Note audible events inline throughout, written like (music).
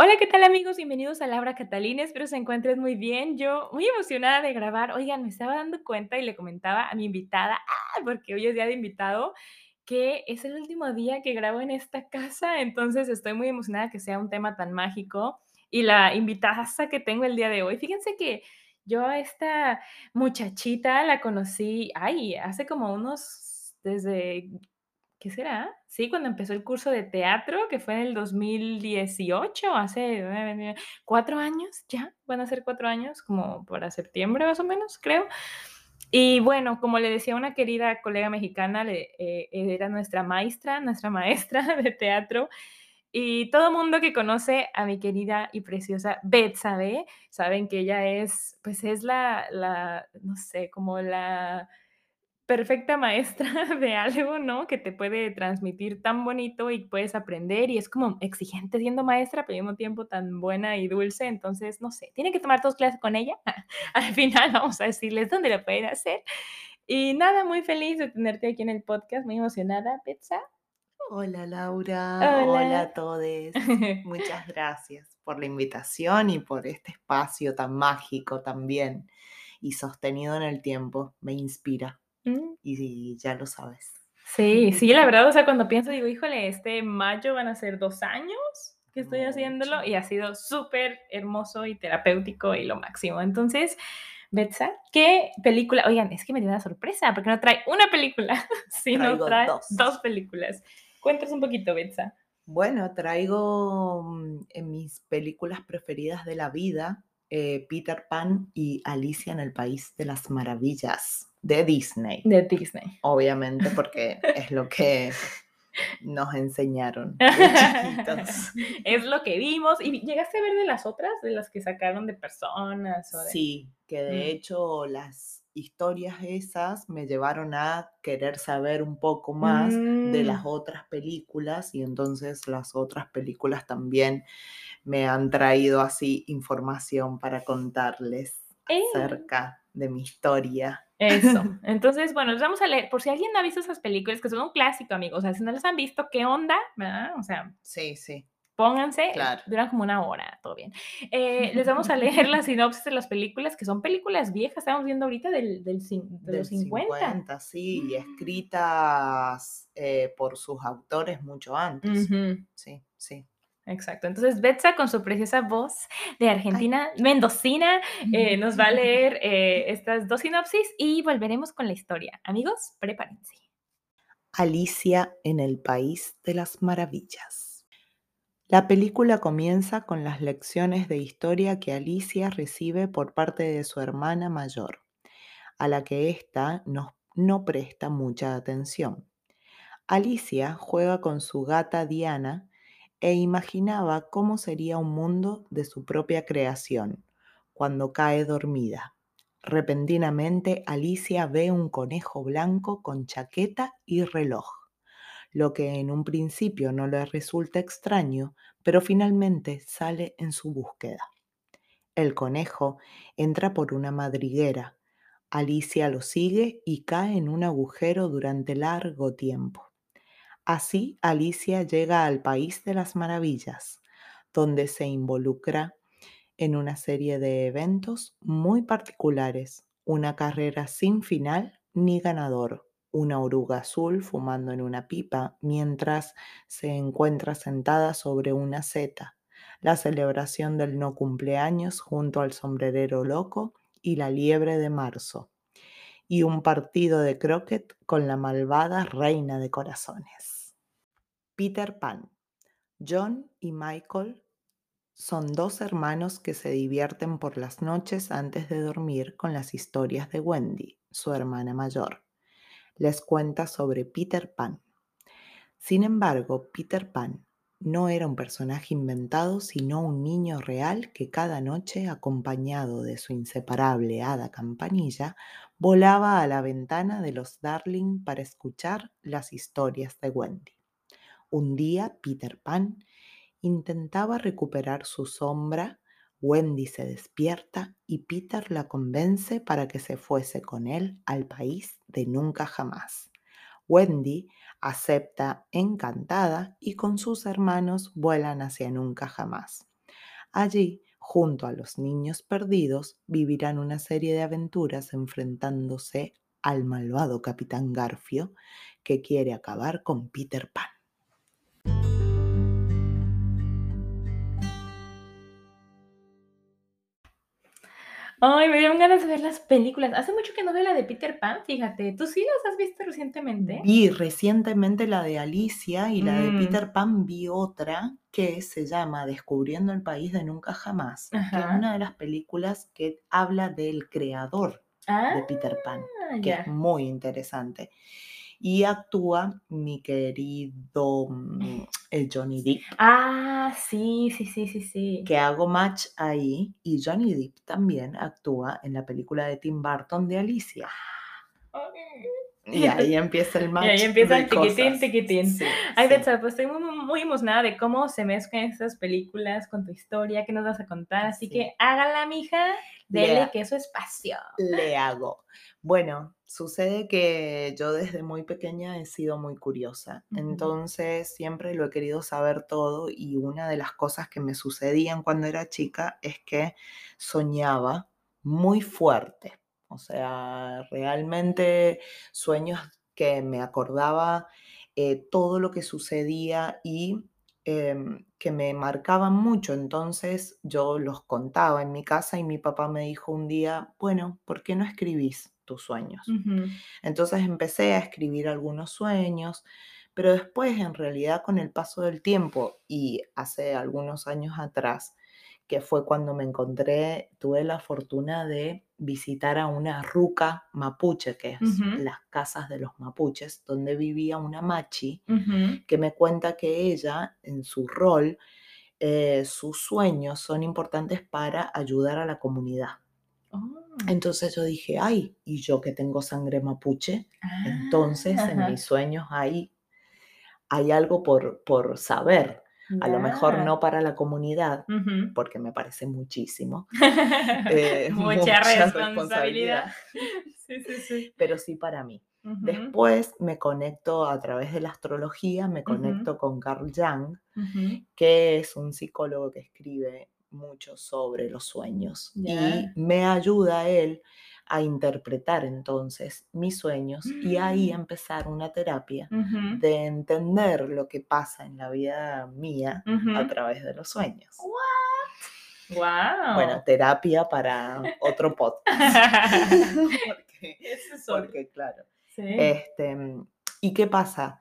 Hola, ¿qué tal amigos? Bienvenidos a Laura Catalina, espero se encuentren muy bien. Yo muy emocionada de grabar. Oigan, me estaba dando cuenta y le comentaba a mi invitada, ¡ah! porque hoy es día de invitado, que es el último día que grabo en esta casa, entonces estoy muy emocionada que sea un tema tan mágico. Y la invitada que tengo el día de hoy, fíjense que yo a esta muchachita la conocí, ay, hace como unos, desde ¿Qué será? Sí, cuando empezó el curso de teatro, que fue en el 2018, hace cuatro años ya, van a ser cuatro años, como para septiembre más o menos, creo. Y bueno, como le decía una querida colega mexicana, le, eh, era nuestra maestra, nuestra (laughs) maestra de teatro. Y todo mundo que conoce a mi querida y preciosa Betsabe, saben que ella es, pues es la, la no sé, como la perfecta maestra (laughs) de algo, ¿no? Que te puede transmitir tan bonito y puedes aprender y es como exigente siendo maestra, pero al mismo tiempo tan buena y dulce. Entonces, no sé, tienen que tomar dos clases con ella. (laughs) al final vamos a decirles dónde lo pueden hacer. Y nada, muy feliz de tenerte aquí en el podcast, muy emocionada, Petsa. Hola Laura, hola, a todos. (laughs) Muchas gracias por la invitación y por este espacio tan mágico también y sostenido en el tiempo. Me inspira. Mm. Y ya lo sabes. Sí, sí, la (laughs) verdad, o sea, cuando pienso, digo, híjole, este mayo van a ser dos años que estoy haciéndolo y ha sido súper hermoso y terapéutico y lo máximo. Entonces, Betsa, ¿qué película? Oigan, es que me dio una sorpresa porque no trae una película, (laughs) sino trae dos. películas. Cuéntanos un poquito, Betsa. Bueno, traigo mm, en mis películas preferidas de la vida eh, Peter Pan y Alicia en el País de las Maravillas de Disney. De Disney. Obviamente, porque (laughs) es lo que nos enseñaron (laughs) es lo que vimos. ¿Y llegaste a ver de las otras, de las que sacaron de personas? Sí, que de mm. hecho las historias esas me llevaron a querer saber un poco más de las mm. otras películas y entonces las otras películas también me han traído así información para contarles eh. acerca de mi historia. Eso. (laughs) Entonces, bueno, les vamos a leer, por si alguien no ha visto esas películas, que son un clásico, amigos, o sea, si no las han visto, ¿qué onda? ¿Verdad? O sea, sí, sí. Pónganse, claro. duran como una hora, todo bien. Eh, les vamos a (laughs) leer la sinopsis de las películas, que son películas viejas, estamos viendo ahorita del, del, de los 50. sí, y escritas eh, por sus autores mucho antes. Sí, sí. Exacto. Entonces, Betsa, con su preciosa voz de Argentina, mendocina, eh, nos va a leer eh, estas dos sinopsis y volveremos con la historia. Amigos, prepárense. Alicia en el País de las Maravillas. La película comienza con las lecciones de historia que Alicia recibe por parte de su hermana mayor, a la que ésta no, no presta mucha atención. Alicia juega con su gata Diana, e imaginaba cómo sería un mundo de su propia creación cuando cae dormida. Repentinamente Alicia ve un conejo blanco con chaqueta y reloj, lo que en un principio no le resulta extraño, pero finalmente sale en su búsqueda. El conejo entra por una madriguera. Alicia lo sigue y cae en un agujero durante largo tiempo. Así Alicia llega al País de las Maravillas, donde se involucra en una serie de eventos muy particulares, una carrera sin final ni ganador, una oruga azul fumando en una pipa mientras se encuentra sentada sobre una seta, la celebración del no cumpleaños junto al sombrerero loco y la liebre de marzo, y un partido de croquet con la malvada reina de corazones. Peter Pan. John y Michael son dos hermanos que se divierten por las noches antes de dormir con las historias de Wendy, su hermana mayor. Les cuenta sobre Peter Pan. Sin embargo, Peter Pan no era un personaje inventado, sino un niño real que cada noche, acompañado de su inseparable hada campanilla, volaba a la ventana de los Darling para escuchar las historias de Wendy. Un día, Peter Pan intentaba recuperar su sombra, Wendy se despierta y Peter la convence para que se fuese con él al país de nunca jamás. Wendy acepta encantada y con sus hermanos vuelan hacia nunca jamás. Allí, junto a los niños perdidos, vivirán una serie de aventuras enfrentándose al malvado capitán Garfio que quiere acabar con Peter Pan. Ay, me dieron ganas de ver las películas. Hace mucho que no veo la de Peter Pan, fíjate. ¿Tú sí las has visto recientemente? Vi recientemente la de Alicia y la de Mm. Peter Pan vi otra que se llama Descubriendo el País de Nunca Jamás, que es una de las películas que habla del creador Ah, de Peter Pan, que es muy interesante. Y actúa mi querido mm, eh, Johnny Depp, Ah, sí, sí, sí, sí, sí. que hago match ahí, y Johnny Depp también actúa en la película de Tim Burton de Alicia. Y ahí empieza el (laughs) match. Y ahí empieza el tiquitín, tiquitín. Sí, Ay, sí. Betsa, pues estoy muy, muy- emocionada de cómo se mezclan estas películas con tu historia, qué nos vas a contar. Así Sí. que hágala, mija, dele que eso es pasión. le hago? Bueno, sucede que yo desde muy pequeña he sido muy curiosa, entonces siempre lo he querido saber todo y una de las cosas que me sucedían cuando era chica es que soñaba muy fuerte, o sea, realmente sueños que me acordaba eh, todo lo que sucedía y em, que me marcaban mucho. Entonces yo los contaba en mi casa y mi papá me dijo un día, bueno, ¿por qué no escribís tus sueños? Entonces empecé a escribir algunos sueños, pero después en realidad con el paso del tiempo y hace algunos años atrás, que fue cuando me encontré, tuve la fortuna de visitar a una ruca mapuche, que es las casas de los mapuches, donde vivía una machi que me cuenta que ella, en su rol, eh, sus sueños son importantes para ayudar a la comunidad. Oh. Entonces yo dije, ay, y yo que tengo sangre mapuche, entonces Ah, en ajá. mis sueños hay, hay algo por, por saber. A lo mejor no para la comunidad, porque me parece muchísimo, (laughs) eh, Mucha responsabilidad. (laughs) Sí, sí, sí. pero sí para mí. Después me conecto a través de la astrología, me conecto con Carl Jung, que es un psicólogo que escribe mucho sobre los sueños y me ayuda a él a interpretar entonces mis sueños y ahí Mm. empezar una terapia de entender lo que pasa en la vida mía a través de los sueños. Wow. Bueno, terapia para otro podcast. (laughs) (laughs) porque, Eso claro. Sí. Este, ¿Y qué pasa?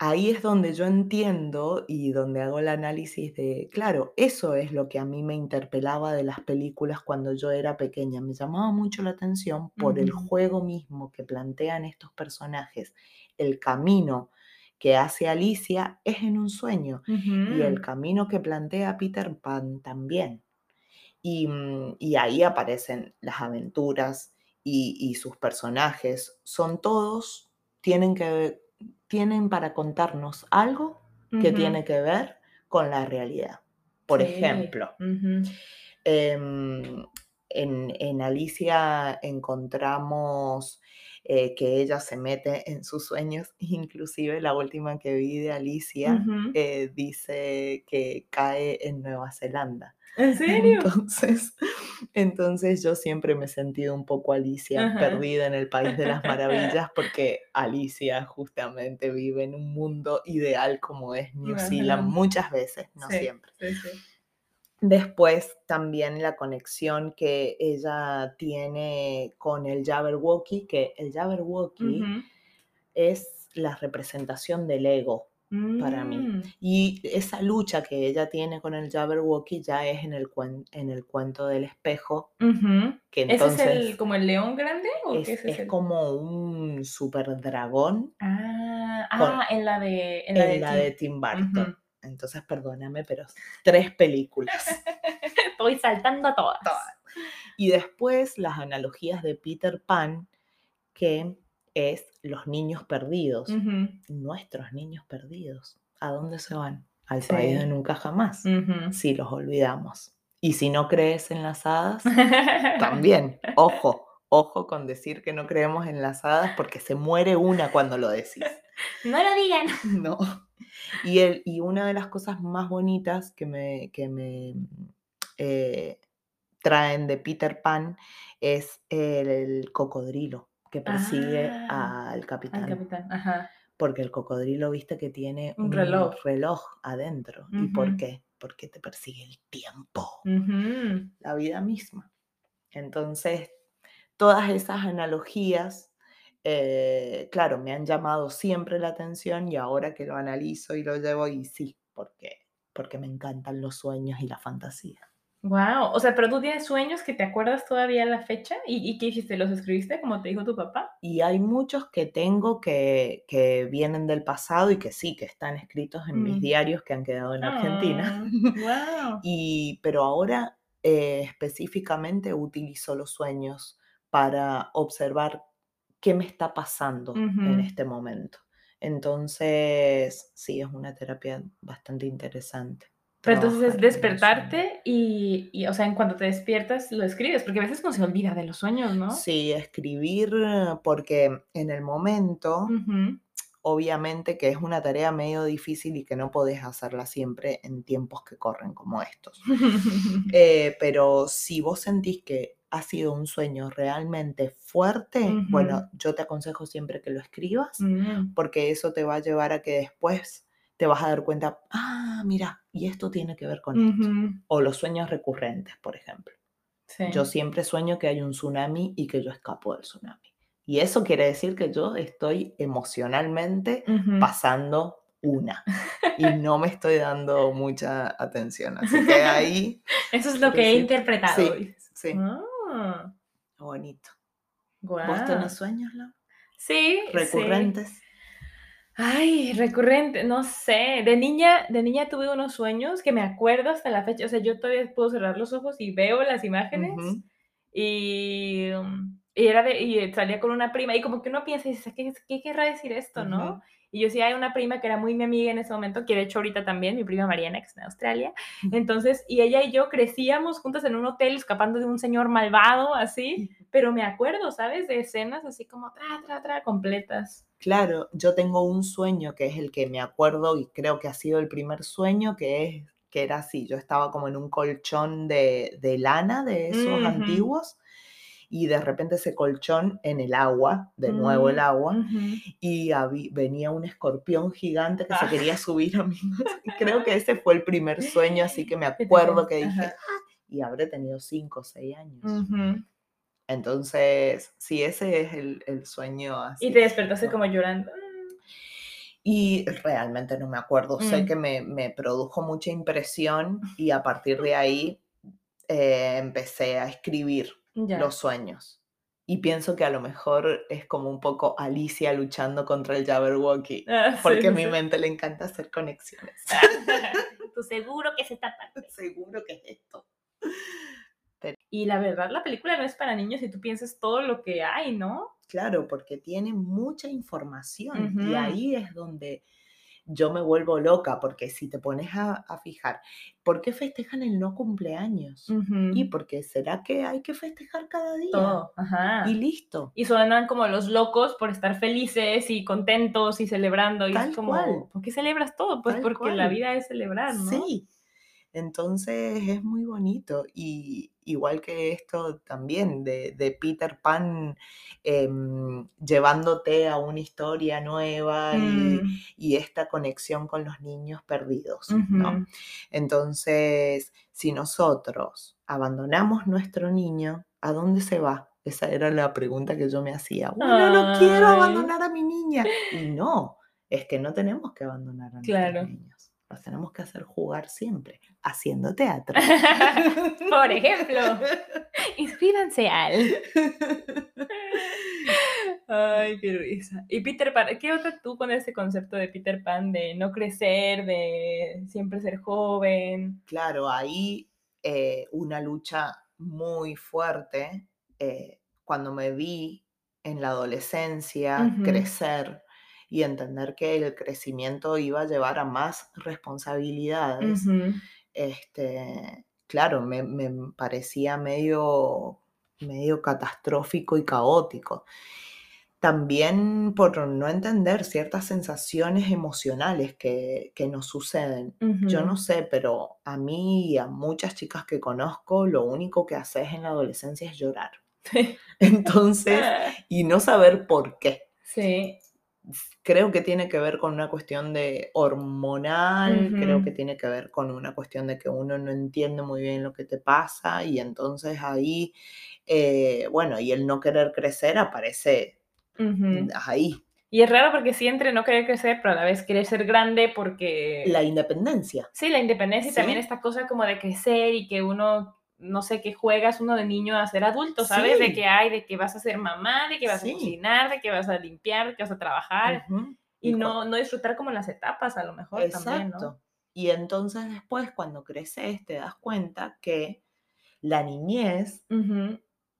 Ahí es donde yo entiendo y donde hago el análisis de, claro, eso es lo que a mí me interpelaba de las películas cuando yo era pequeña. Me llamaba mucho la atención por el juego mismo que plantean estos personajes. El camino que hace Alicia es en un sueño y el camino que plantea Peter Pan también. Y, mm, y ahí aparecen las aventuras y, y sus personajes. Son todos, tienen, que, tienen para contarnos algo que tiene que ver con la realidad. Por Sí. ejemplo, em, en, en Alicia encontramos eh, que ella se mete en sus sueños, (laughs) inclusive la última que vi de Alicia eh, dice que cae en Nueva Zelanda. ¿En serio? Entonces, entonces yo siempre me he sentido un poco Alicia, Ajá. perdida en el país de las (laughs) maravillas, porque Alicia justamente vive en un mundo ideal como es New Ajá. Zealand muchas veces, no Sí, siempre. sí, sí. Después también la conexión que ella tiene con el Jabberwocky, que el Jabberwocky es la representación del ego para mí. Mm. Y esa lucha que ella tiene con el Jabberwocky ya es en el, cuen- en el cuento del espejo, que ¿Ese entonces es el como el león grande o es, qué ese es es el? como un super dragón Ah, con- ah, en la de en la de Tim. Burton. Entonces, perdóname, pero tres películas. (laughs) Estoy saltando a todas. Todas. Y después las analogías de Peter Pan, que es los niños perdidos, nuestros niños perdidos. ¿A dónde se van? Al Sí. país de nunca jamás, si los olvidamos. Y si no crees en las hadas, (laughs) también, ojo, ojo con decir que no creemos en las hadas porque se muere una cuando lo decís. (laughs) No lo digan. (laughs) No. Y, el, y una de las cosas más bonitas que me, que me eh, traen de Peter Pan es el, el cocodrilo que persigue Ah, al capitán. Al capitán, ajá. Porque el cocodrilo, viste que tiene Un reloj. reloj adentro. ¿Y por qué? Porque te persigue el tiempo, la vida misma. Entonces, todas esas analogías, eh, claro, me han llamado siempre la atención y ahora que lo analizo y lo llevo, y sí, porque, porque me encantan los sueños y la fantasía. Wow, o sea, pero tú tienes sueños que te acuerdas todavía la fecha y, y qué hiciste, los escribiste como te dijo tu papá. Y hay muchos que tengo que, que vienen del pasado y que sí, que están escritos en mis Mm. diarios que han quedado en Argentina. (laughs) wow. Y, pero ahora eh, específicamente utilizo los sueños para observar qué me está pasando en este momento. Entonces, sí, es una terapia bastante interesante. Pero entonces es despertarte y, y, o sea, en cuanto te despiertas lo escribes, porque a veces no se olvida de los sueños, ¿no? Sí, escribir, porque en el momento, obviamente que es una tarea medio difícil y que no podés hacerla siempre en tiempos que corren como estos. (laughs) Eh, pero si vos sentís que ha sido un sueño realmente fuerte, bueno, yo te aconsejo siempre que lo escribas, Mm, porque eso te va a llevar a que después te vas a dar cuenta, ah, mira, y esto tiene que ver con esto. O los sueños recurrentes, por ejemplo. sí. Yo siempre sueño que hay un tsunami y que yo escapo del tsunami. Y eso quiere decir que yo estoy emocionalmente pasando una y no me estoy dando mucha atención. Así que ahí, (laughs) Eso es lo que he sí, interpretado. sí, sí, Ah, bonito. ¿Vos tenés sueños, Lau? Sí, sí. Ay, recurrente, no sé. De niña, de niña tuve unos sueños que me acuerdo hasta la fecha. O sea, yo todavía puedo cerrar los ojos y veo las imágenes. Y, mm, y era de, y salía con una prima. Y como que uno piensa y dice, ¿qué, qué querrá decir esto, no? Ujú. Y yo sí, hay una prima que era muy mi amiga en ese momento, que de hecho ahorita también, mi prima Mariana, que está en Australia. Entonces, y ella y yo crecíamos juntas en un hotel escapando de un señor malvado, así. Pero me acuerdo, ¿sabes? De escenas así como tra, tra, tra, completas. Claro, yo tengo un sueño que es el que me acuerdo y creo que ha sido el primer sueño, que es que era así, yo estaba como en un colchón de, de lana de esos Ujú. antiguos y de repente ese colchón en el agua, de nuevo el Mm, agua, y habi- venía un escorpión gigante que se Ah. quería subir a mí. (laughs) Creo que ese fue el primer sueño, así que me (laughs) acuerdo que dije. "Ah", y habré tenido cinco o seis años. Entonces, sí, ese es el, el sueño así. Y te despertaste no. como llorando. Y realmente no me acuerdo, sé Mm. que me, me produjo mucha impresión (laughs) y a partir de ahí eh, empecé a escribir Los sueños. Y pienso que a lo mejor es como un poco Alicia luchando contra el Jabberwocky, Ah, sí, porque a sí, mi sí. mente le encanta hacer conexiones. (laughs) Tú seguro que es esta parte. (laughs) Seguro que es esto. Y la verdad, la película no es para niños si tú piensas todo lo que hay, ¿no? Claro, porque tiene mucha información y Ujú. ahí es donde yo me vuelvo loca, porque si te pones a, a fijar, ¿por qué festejan el no cumpleaños? Y porque será que hay que festejar cada día todo. Ajá. y listo. Y suenan como los locos por estar felices y contentos y celebrando. Y Tal es como, cual. ¿por qué celebras todo? Pues Tal porque la vida es celebrar, ¿no? Sí. Entonces es muy bonito. Y igual que esto también de, de Peter Pan em, llevándote a una historia nueva y, Mm, y esta conexión con los niños perdidos, ¿no? Entonces, si nosotros abandonamos nuestro niño, ¿a dónde se va? Esa era la pregunta que yo me hacía. Bueno, no quiero abandonar a mi niña. Y no, es que no tenemos que abandonar a Claro. nuestros Los tenemos que hacer jugar siempre, haciendo teatro. (laughs) Por ejemplo, (laughs) inscríbanse al. Ay, qué risa. Y Peter Pan, ¿qué otra tú con ese concepto de Peter Pan de no crecer, de siempre ser joven? Claro, ahí eh, una lucha muy fuerte eh, cuando me vi en la adolescencia crecer y entender que el crecimiento iba a llevar a más responsabilidades, este, claro, me, me parecía medio, medio catastrófico y caótico. También por no entender ciertas sensaciones emocionales que, que nos suceden. Yo no sé, pero a mí y a muchas chicas que conozco, lo único que haces en la adolescencia es llorar. (laughs) Entonces, y no saber por qué. Sí, Creo que tiene que ver con una cuestión de hormonal, creo que tiene que ver con una cuestión de que uno no entiende muy bien lo que te pasa y entonces ahí, eh, bueno, y el no querer crecer aparece mm, ujú. ahí. Y es raro porque sí entre no querer crecer, pero a la vez querer ser grande La porque independencia, sí, la independencia y también ¿sí? esta cosa como de crecer y que uno, no sé, que juegas uno de niño a ser adulto, ¿sabes? De que hay, de que vas a ser mamá, de que vas a cocinar, de que vas a limpiar, de que vas a trabajar y no, no disfrutar como las etapas a lo mejor también, ¿no? exacto. Y entonces después cuando creces te das cuenta que la niñez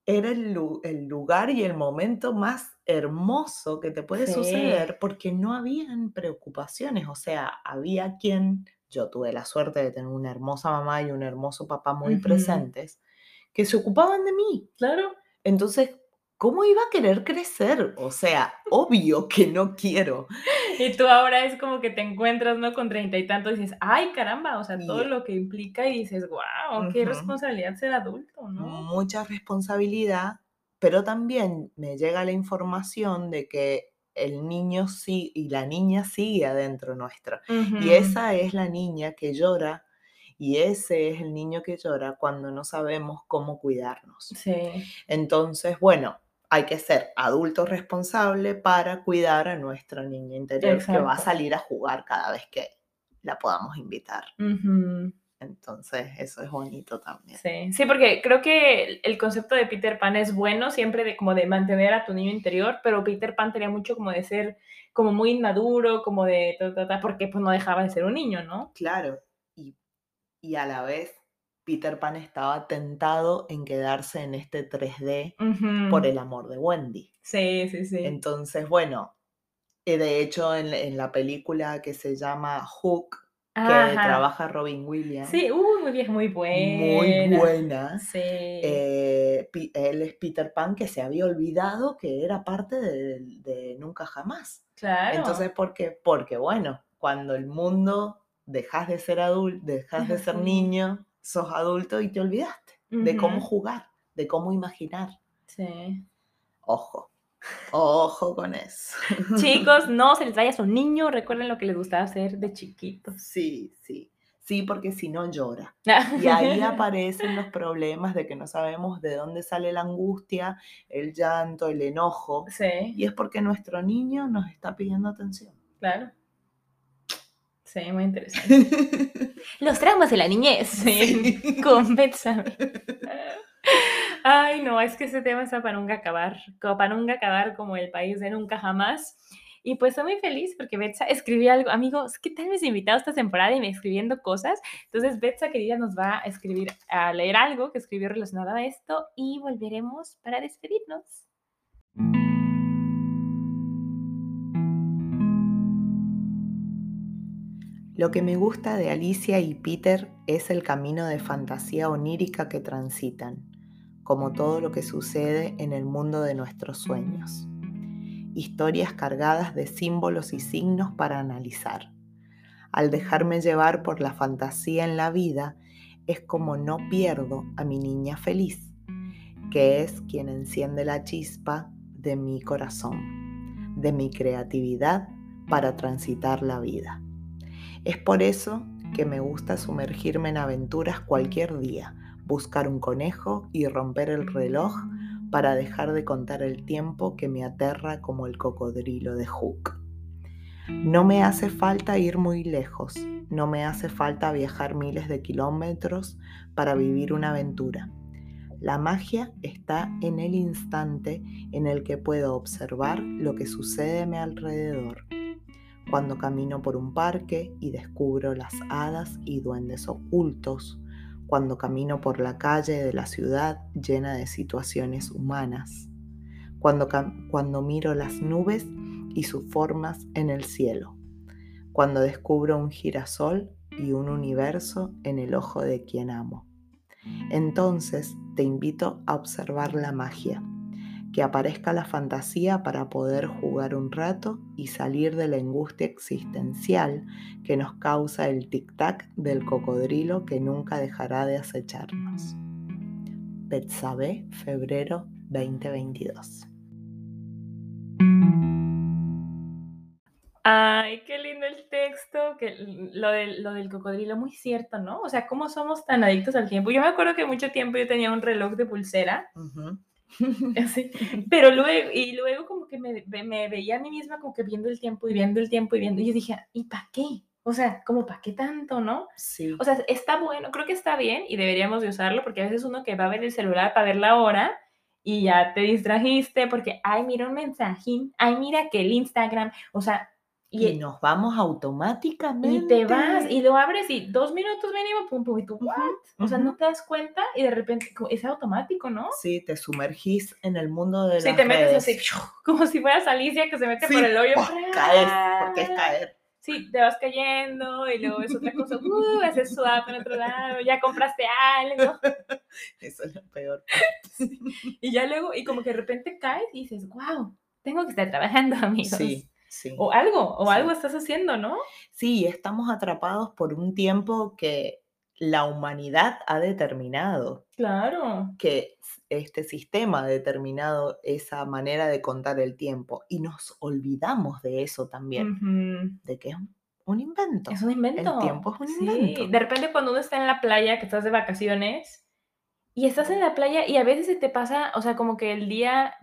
Era el el lugar y el momento más hermoso que te puede Sí. suceder, porque no habían preocupaciones, o sea, había quien yo tuve la suerte de tener una hermosa mamá y un hermoso papá muy presentes, que se ocupaban de mí. Claro. Entonces, ¿cómo iba a querer crecer? O sea, obvio que no quiero. Y tú ahora es como que te encuentras, ¿no? Con treinta y tantos y dices: "Ay, caramba", o sea, todo Y lo que implica y dices: "Guau, qué ujú. responsabilidad ser adulto", ¿no? mucha responsabilidad, pero también me llega la información de que el niño sí y la niña sigue adentro nuestro. Y esa es la niña que llora y ese es el niño que llora cuando no sabemos cómo cuidarnos. Sí, Entonces, bueno, hay que ser adulto responsable para cuidar a nuestra niña interior que va a salir a jugar cada vez que la podamos invitar. Entonces, eso es bonito también. Sí, sí, porque creo que el concepto de Peter Pan es bueno, siempre de como de mantener a tu niño interior, pero Peter Pan tenía mucho como de ser como muy inmaduro, como de ta, ta, ta, porque, pues, no dejaba de ser un niño, ¿no? Claro, y Y a la vez, Peter Pan estaba tentado en quedarse en este 3D por el amor de Wendy. Sí, sí, sí. Entonces, bueno, eh, de hecho, en, en la película que se llama Hook, que Ajá. trabaja Robin Williams, Sí, uy, muy vieja, muy muy buena. buena, Sí, eh, él es Peter Pan que se había olvidado que era parte de, de Nunca Jamás. Entonces, claro. ¿por qué? Porque, bueno, cuando el mundo dejas de ser adulto, dejas de ser niño, sos adulto y te olvidaste de cómo jugar, de cómo imaginar. Sí. Ojo, ojo con eso. Chicos, no se les vaya su niño, recuerden lo que les gustaba hacer de chiquitos. Sí, sí, sí, porque si no llora. (laughs) Y ahí aparecen los problemas de que no sabemos de dónde sale la angustia, el llanto, el enojo, Sí, y es porque nuestro niño nos está pidiendo atención. claro. Sí, muy interesante. (laughs) Los traumas de la niñez, sí, (laughs) Sí. Ay, no, es que ese tema está para nunca acabar, para nunca acabar como el país de nunca jamás. Y pues estoy muy feliz porque Betsa escribió algo. Amigos, ¿qué tal mis invitados esta temporada y me escribiendo cosas? Entonces, Betsa, querida, nos va a escribir, a leer algo que escribió relacionado a esto y volveremos para despedirnos. Lo que me gusta de Alicia y Peter es el camino de fantasía onírica que transitan, como todo lo que sucede en el mundo de nuestros sueños. Historias cargadas de símbolos y signos para analizar. Al dejarme llevar por la fantasía en la vida, es como no pierdo a mi niña feliz, que es quien enciende la chispa de mi corazón, de mi creatividad para transitar la vida. Es por eso que me gusta sumergirme en aventuras cualquier día, buscar un conejo y romper el reloj para dejar de contar el tiempo que me aterra como el cocodrilo de Hook. No me hace falta ir muy lejos, no me hace falta viajar miles de kilómetros para vivir una aventura. La magia está en el instante en el que puedo observar lo que sucede a mi alrededor. Cuando camino por un parque y descubro las hadas y duendes ocultos. Cuando camino por la calle de la ciudad llena de situaciones humanas. Cuando, cuando miro las nubes y sus formas en el cielo. Cuando descubro un girasol y un universo en el ojo de quien amo entonces te invito a observar la magia, que aparezca la fantasía para poder jugar un rato y salir de la angustia existencial que nos causa el tic-tac del cocodrilo que nunca dejará de acecharnos. Betsabe, febrero 2022. Ay, qué lindo el texto, que lo del, lo del cocodrilo, muy cierto, ¿no? O sea, ¿cómo somos tan adictos al tiempo? Yo me acuerdo que mucho tiempo yo tenía un reloj de pulsera, (laughs) así, pero luego, y luego como que me, me, veía a mí misma como que viendo el tiempo y viendo el tiempo y viendo, y yo dije, ¿y para qué? O sea, como para qué tanto, ¿no? Sí. O sea, está bueno, creo que está bien y deberíamos de usarlo porque a veces uno que va a ver el celular para ver la hora y ya te distrajiste porque, ay, mira un mensajín, ay, mira que el Instagram, o sea, y, nos vamos automáticamente. Y te vas y lo abres y dos minutos mínimo, pum, pum, y tú, ¿what? O sea, no te das cuenta y de repente es automático, ¿no? Sí, te sumergís en el mundo de sí, las te metes así, (laughs) como si fueras Alicia que se mete por el hoyo. caer, porque es caer. Sí, te vas cayendo y luego es otra cosa, uh, haces swap en otro lado, ya compraste algo. (laughs) Eso es lo peor. (laughs) Y ya luego, y como que de repente caes y dices, wow, tengo que estar trabajando, amigos. Sí. O algo, o algo estás haciendo, ¿no? Sí, estamos atrapados por un tiempo que la humanidad ha determinado. Claro. Que este sistema ha determinado esa manera de contar el tiempo y nos olvidamos de eso también, de que es un invento. Es un invento. El tiempo es un invento. De repente cuando uno está en la playa, que estás de vacaciones, y estás en la playa y a veces se te pasa, o sea, como que el día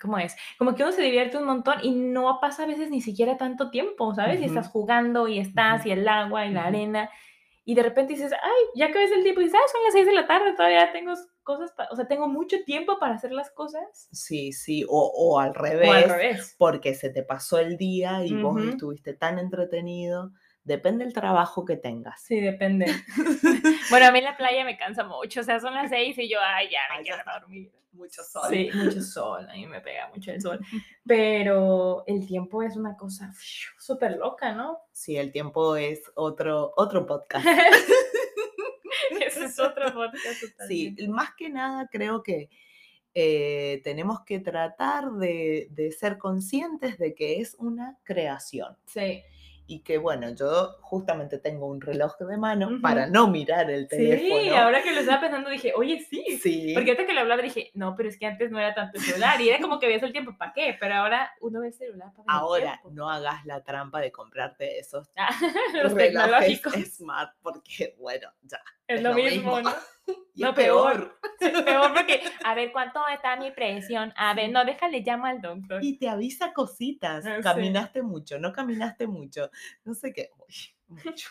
¿cómo es? Como que uno se divierte un montón y no pasa a veces ni siquiera tanto tiempo, ¿sabes? Y estás jugando y estás y el agua y la arena y de repente dices, ay, ya que ves el tiempo y dices, ah, son las seis de la tarde, todavía tengo cosas, o sea, tengo mucho tiempo para hacer las cosas. Sí, sí, o, o, al, revés, o al revés, porque se te pasó el día y vos estuviste tan entretenido. Depende del trabajo que tengas. Sí, depende. (laughs) (laughs) bueno, a mí la playa me cansa mucho, o sea, son las seis y yo, ay, ya me quiero dormir mucho sol. Sí, mucho sol, a mí me pega mucho el sol. (laughs) Pero el tiempo es una cosa súper loca, ¿no? Sí, el tiempo es otro, otro podcast. Ese es otro podcast. Sí, más que nada creo que eh, tenemos que tratar de, de ser conscientes de que es una creación. Sí y que bueno, yo justamente tengo un reloj de mano para no mirar el teléfono. Sí, ahora que lo estaba pensando dije, oye, sí. Sí. Porque ahorita que lo hablaba dije, no, pero es que antes no era tanto el celular y era como que veías el tiempo, ¿para qué? Pero ahora uno ve el celular para Ahora, no hagas la trampa de comprarte esos ah, (laughs) los tecnológicos. smart porque, bueno, ya. Es, lo, mismo, ¿no? (laughs) (laughs) no, peor. peor porque, a ver, ¿cuánto está mi presión? A ver, no, déjale, llamo al doctor. Y te avisa cositas. Ah, caminaste mucho, no caminaste mucho. No sé qué. mucho.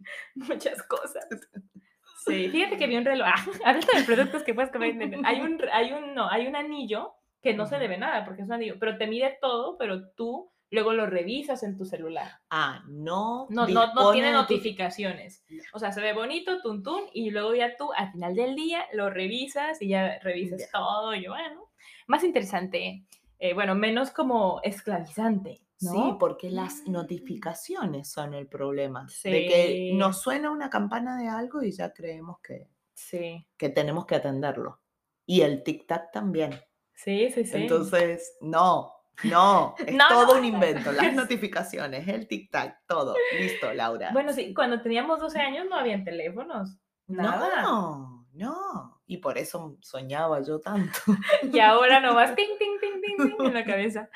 (laughs) Muchas cosas. (laughs) Sí, fíjate que vi un reloj. Ah, de productos que puedes comer. Hay un, hay un, no, hay un anillo que no se debe nada porque es un anillo, pero te mide todo, pero tú luego lo revisas en tu celular. Ah, no. No, no, no tiene notificaciones. O sea, se ve bonito, tuntún, y luego ya tú al final del día lo revisas y ya revisas todo. Y bueno, más interesante. Eh, bueno, menos como esclavizante. ¿no? Sí, porque las mm. notificaciones son el problema. De que nos suena una campana de algo y ya creemos que, sí. que tenemos que atenderlo. Y el tic-tac también. Sí, sí, sí. Entonces, no, no, es todo un invento. Las (laughs) notificaciones, el tic-tac, todo. Listo, Laura. Bueno, sí, cuando teníamos 12 años no habían teléfonos. Nada. No, no. Y por eso soñaba yo tanto. (laughs) y ahora no vas (laughs) ting, ting, ting, ting, ting en la cabeza.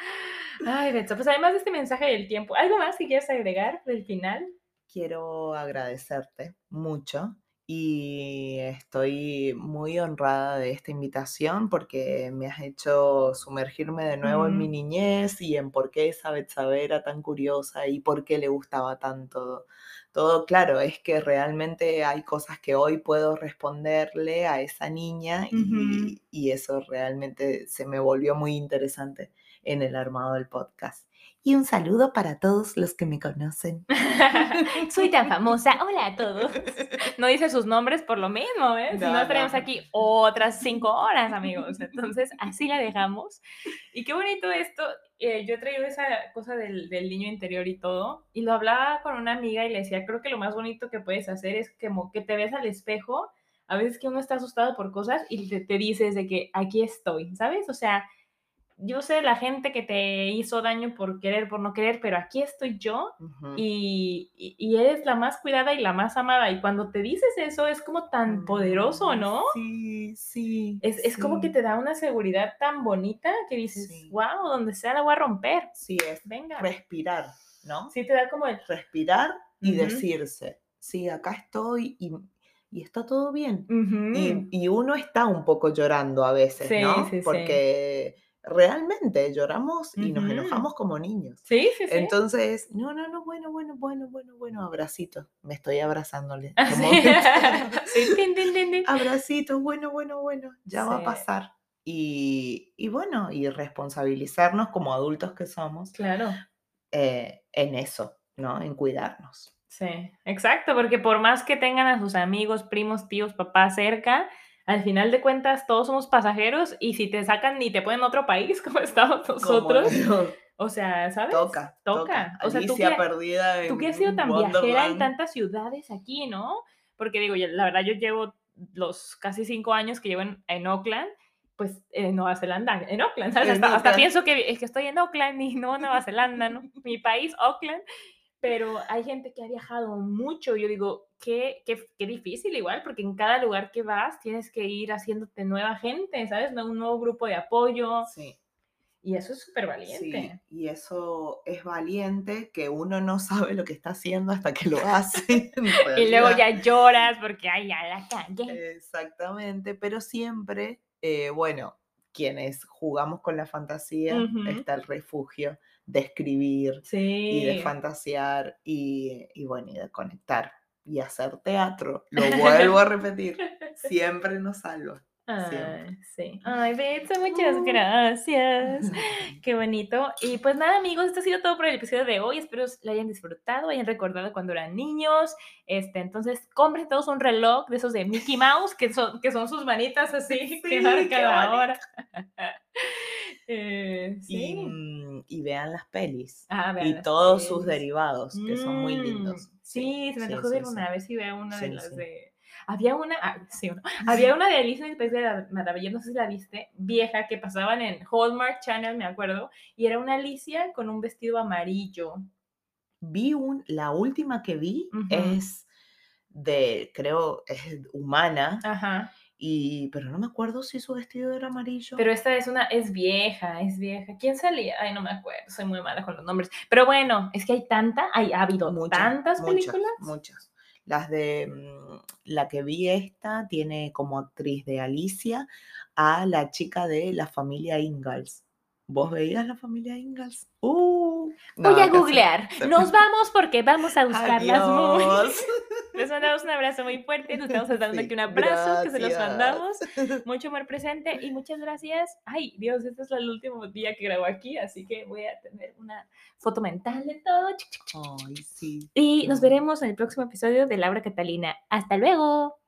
Ay, Betsa, pues además de este mensaje del tiempo, ¿algo más que quieras agregar del final? Quiero agradecerte mucho y estoy muy honrada de esta invitación porque me has hecho sumergirme de nuevo en mi Mm. niñez y en por qué esa Betsabe era tan curiosa y por qué le gustaba tanto. Todo claro, es que realmente hay cosas que hoy puedo responderle a esa niña y, y eso realmente se me volvió muy interesante en el armado del podcast. Y un saludo para todos los que me conocen. (laughs) Soy tan famosa. Hola a todos. (laughs) No dice sus nombres por lo mismo, ¿eh? si No, estaríamos no. aquí otras cinco horas, amigos. Entonces, así la dejamos. Y qué bonito esto. eh, yo he traído esa cosa del, del niño interior y todo. Y lo hablaba con una amiga y le decía, creo que lo más bonito que puedes hacer es como que te ves al espejo. A veces que uno está asustado por cosas y te, te dices de que aquí estoy, ¿sabes? O sea, yo sé la gente que te hizo daño por querer, por no querer, pero aquí estoy yo y, y- y eres la más cuidada y la más amada. Y cuando te dices eso es como tan poderoso, Ay, ¿no? Sí, sí. Es, es como que te da una seguridad tan bonita que dices, Sí. wow, donde sea la voy a romper. Sí, es Venga. respirar, ¿no? Sí te da como el... Respirar y decirse, sí, acá estoy y, y está todo bien. Y, y uno está un poco llorando a veces, Sí, ¿no? sí, sí. Porque realmente lloramos y nos Ujú. enojamos como niños. Sí, sí, sí. Entonces, no, no, no, bueno, bueno, bueno, bueno, bueno, abracito. Me estoy abrazándole. Como- Sí, (laughs) abracito, bueno, bueno, bueno, ya va a pasar. Y, y bueno, y responsabilizarnos como adultos que somos Claro. eh, en eso, ¿no? En cuidarnos. Sí, exacto, porque por más que tengan a sus amigos, primos, tíos, papás cerca, al final de cuentas todos somos pasajeros y si te sacan ni te ponen a otro país (laughs) como estamos nosotros, no, o sea, ¿sabes? toca, toca. Toca. O sea, tú Alicia que- perdida en Tú que has sido tan viajera en tantas ciudades aquí, ¿no? Porque digo, la verdad yo llevo los casi cinco años que llevo en, en Auckland, pues en Nueva Zelanda, en Auckland, ¿sabes? Hasta, pienso que, es que estoy en Auckland y no Nueva Zelanda, ¿no? Mi país, Auckland. Pero hay gente que ha viajado mucho. Yo digo, qué, qué, qué difícil igual, porque en cada lugar que vas tienes que ir haciéndote nueva gente, ¿sabes? Un nuevo grupo de apoyo. Sí, Y eso es súper sí, valiente. y eso es valiente que uno no sabe lo que está haciendo hasta que lo hace. (laughs) Y luego ya lloras porque, ay, ya la cagué. Exactamente, pero siempre, eh, bueno, quienes jugamos con la fantasía, está el refugio de escribir Sí. y de fantasear y, y bueno, y de conectar y hacer teatro. (laughs) Lo vuelvo a repetir, siempre nos salva. Ay, sí. Ay, Betsa, muchas Uh. gracias. (laughs) Qué bonito. Y pues nada, amigos, esto ha sido todo por el episodio de hoy. Espero lo hayan disfrutado, hayan recordado cuando eran niños. Este, entonces, compren todos un reloj de esos de Mickey Mouse, que son, que son sus manitas así, que Sí, marcan la hora. (laughs) Eh, sí. mm, y vean las pelis Ah, vean y las todos sus derivados, que son muy Mm, lindos. Sí, se me sí, dejó sí, ver sí. una, a ver si veo una de Sí, las sí. de... Había una, ah, sí, había una de Alicia en el País de la Maravilla, no sé si la viste, vieja, que pasaban en Hallmark Channel, me acuerdo, y era una Alicia con un vestido amarillo. Vi un, la última que vi es de, creo, es humana, Ajá. y, pero no me acuerdo si su vestido era amarillo. Pero esta es una, es vieja, es vieja. ¿Quién salía? Ay, no me acuerdo, soy muy mala con los nombres. Pero bueno, es que hay tanta, hay, ha habido Muchas, tantas muchas, películas. Muchas. Las de mm, la que vi esta tiene como actriz de Alicia a la chica de la familia Ingalls. ¿Vos veías la familia Ingalls? Uh, Voy a googlear. Nos (laughs) vamos porque vamos a buscarlas muy. Adiós. Les mandamos un abrazo muy fuerte. Nos estamos dando aquí un abrazo que se los mandamos. (laughs) Mucho amor presente y muchas gracias. Ay, Dios, este es el último día que grabo aquí, así que voy a tener una foto mental de todo. Ay, sí. Y nos no. veremos en el próximo episodio de Laura Catalina. Hasta luego.